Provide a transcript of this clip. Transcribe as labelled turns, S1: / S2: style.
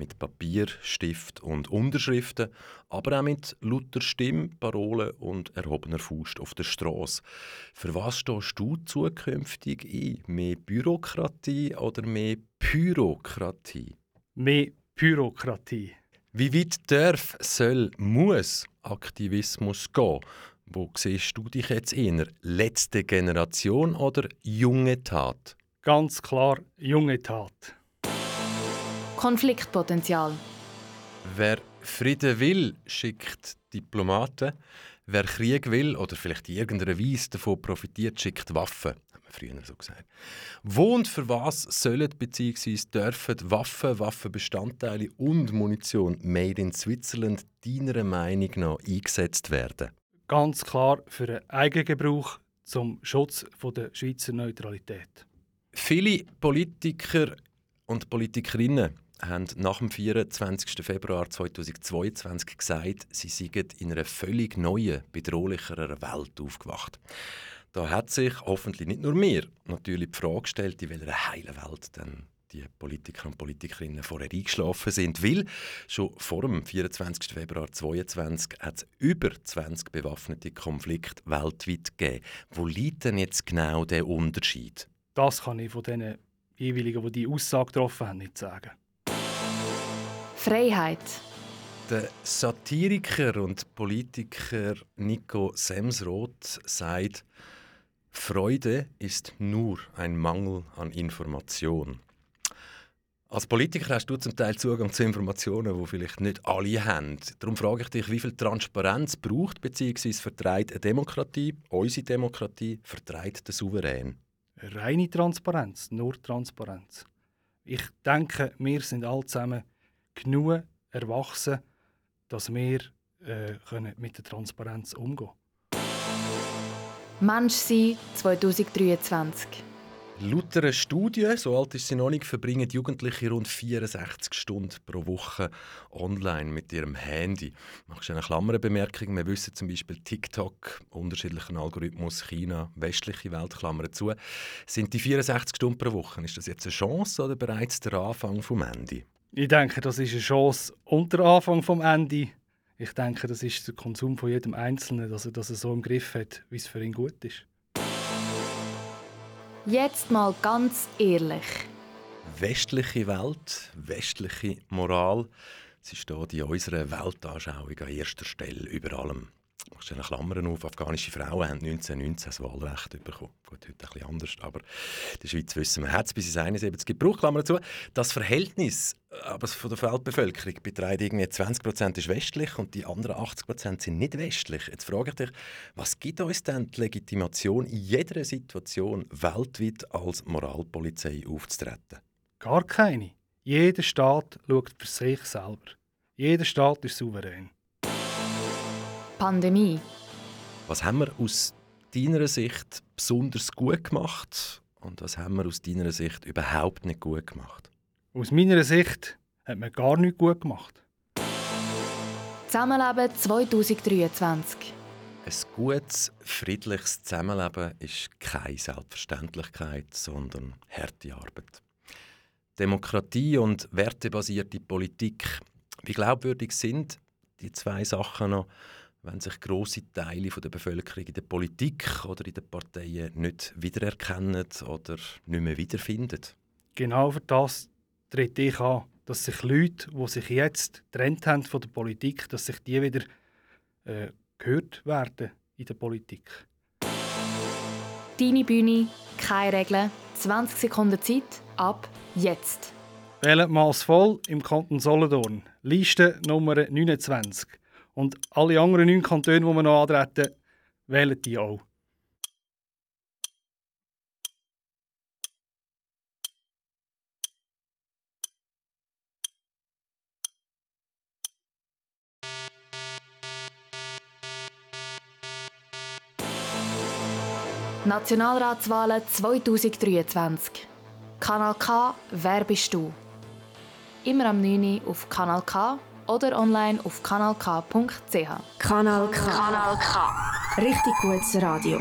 S1: Mit Papier, Stift und Unterschriften, aber auch mit lauter Stimme, Parolen und erhobener Faust auf der Straße. Für was stehst du zukünftig ein? Mehr Bürokratie oder mehr Pyrokratie?
S2: Mehr Bürokratie.
S1: Wie weit darf, soll, muss Aktivismus gehen? Wo siehst du dich jetzt eher? Letzte Generation oder junge Tat?
S2: Ganz klar junge Tat.
S3: Konfliktpotenzial.
S1: Wer Frieden will, schickt Diplomaten. Wer Krieg will oder vielleicht in irgendeiner Weise davon profitiert, schickt Waffen. Hat man früher so gesagt. Wo und für was sollen bzw. dürfen Waffen, Waffenbestandteile und Munition made in Switzerland deiner Meinung nach eingesetzt werden?
S2: Ganz klar für einen Eigengebrauch zum Schutz der Schweizer Neutralität.
S1: Viele Politiker und Politikerinnen haben nach dem 24. Februar 2022 gesagt, sie seien in einer völlig neuen, bedrohlicheren Welt aufgewacht. Da hat sich hoffentlich nicht nur mir natürlich die Frage gestellt, in welcher heilen Welt denn die Politiker und Politikerinnen vorher eingeschlafen sind. Weil schon vor dem 24. Februar 2022 hat es über 20 bewaffnete Konflikte weltweit gegeben. Wo liegt denn jetzt genau der Unterschied?
S2: Das kann ich von den jeweiligen, die die Aussage getroffen haben, nicht sagen.
S3: Freiheit.
S1: Der Satiriker und Politiker Nico Semsroth sagt, Freude ist nur ein Mangel an Information. Als Politiker hast du zum Teil Zugang zu Informationen, die vielleicht nicht alle haben. Darum frage ich dich, wie viel Transparenz braucht bzw. vertreibt eine Demokratie, unsere Demokratie, vertreibt der Souverän?
S2: Reine Transparenz, nur Transparenz. Ich denke, wir sind alle zusammen genug erwachsen, dass wir äh, können mit der Transparenz umgehen
S3: Mensch sein 2023.
S1: Laut einer Studie, so alt ist sie noch nicht, verbringen Jugendliche rund 64 Stunden pro Woche online mit ihrem Handy. Machst du eine Klammerbemerkung? Wir wissen zum Beispiel TikTok, unterschiedlichen Algorithmus, China, westliche Welt, Klammern zu. Sind die 64 Stunden pro Woche, ist das jetzt eine Chance oder bereits der Anfang vom Ende?
S2: Ich denke, das ist eine Chance und der Anfang vom Ende. Ich denke, das ist der Konsum von jedem Einzelnen, dass er das so im Griff hat, wie es für ihn gut ist.
S3: Jetzt mal ganz ehrlich.
S1: Westliche Welt, westliche Moral, sie steht in unserer Weltanschauung an erster Stelle über allem. Ich stelle Klammern auf, afghanische Frauen haben 1919 das Wahlrecht bekommen. Gut, heute ein bisschen anders, aber in der Schweiz wissen wir, hat es bis ins 71 gebraucht, Klammern dazu. Das Verhältnis aber von der Weltbevölkerung beträgt irgendwie 20% ist westlich und die anderen 80% sind nicht westlich. Jetzt frage ich dich, was gibt uns denn die Legitimation, in jeder Situation weltweit als Moralpolizei aufzutreten?
S2: Gar keine. Jeder Staat schaut für sich selber. Jeder Staat ist souverän.
S3: Pandemie.
S1: Was haben wir aus deiner Sicht besonders gut gemacht und was haben wir aus deiner Sicht überhaupt nicht gut gemacht?
S2: Aus meiner Sicht hat man gar nichts gut gemacht.
S3: Zusammenleben 2023.
S1: Ein gutes, friedliches Zusammenleben ist keine Selbstverständlichkeit, sondern harte Arbeit. Demokratie und wertebasierte Politik. Wie glaubwürdig sind die zwei Sachen noch, wenn sich große Teile der Bevölkerung in der Politik oder in den Parteien nicht wiedererkennen oder nicht mehr wiederfinden?
S2: Genau für das trete ich an, dass sich Leute, die sich jetzt getrennt haben von der Politik, dass sich die wieder äh, gehört werden in der Politik.
S3: Deine Bühne, keine Regeln, 20 Sekunden Zeit, ab jetzt.
S2: Wählen Maß voll im Kanton Solothurn. Liste Nummer 29. Und alle anderen neun Kantone, die wir noch antreten, wählen die auch.
S3: Nationalratswahlen 2023. Kanal K, wer bist du? Immer am 9. Uhr auf Kanal K oder online auf kanalk.ch.
S4: Kanal K. Kanal K. Richtig gutes Radio.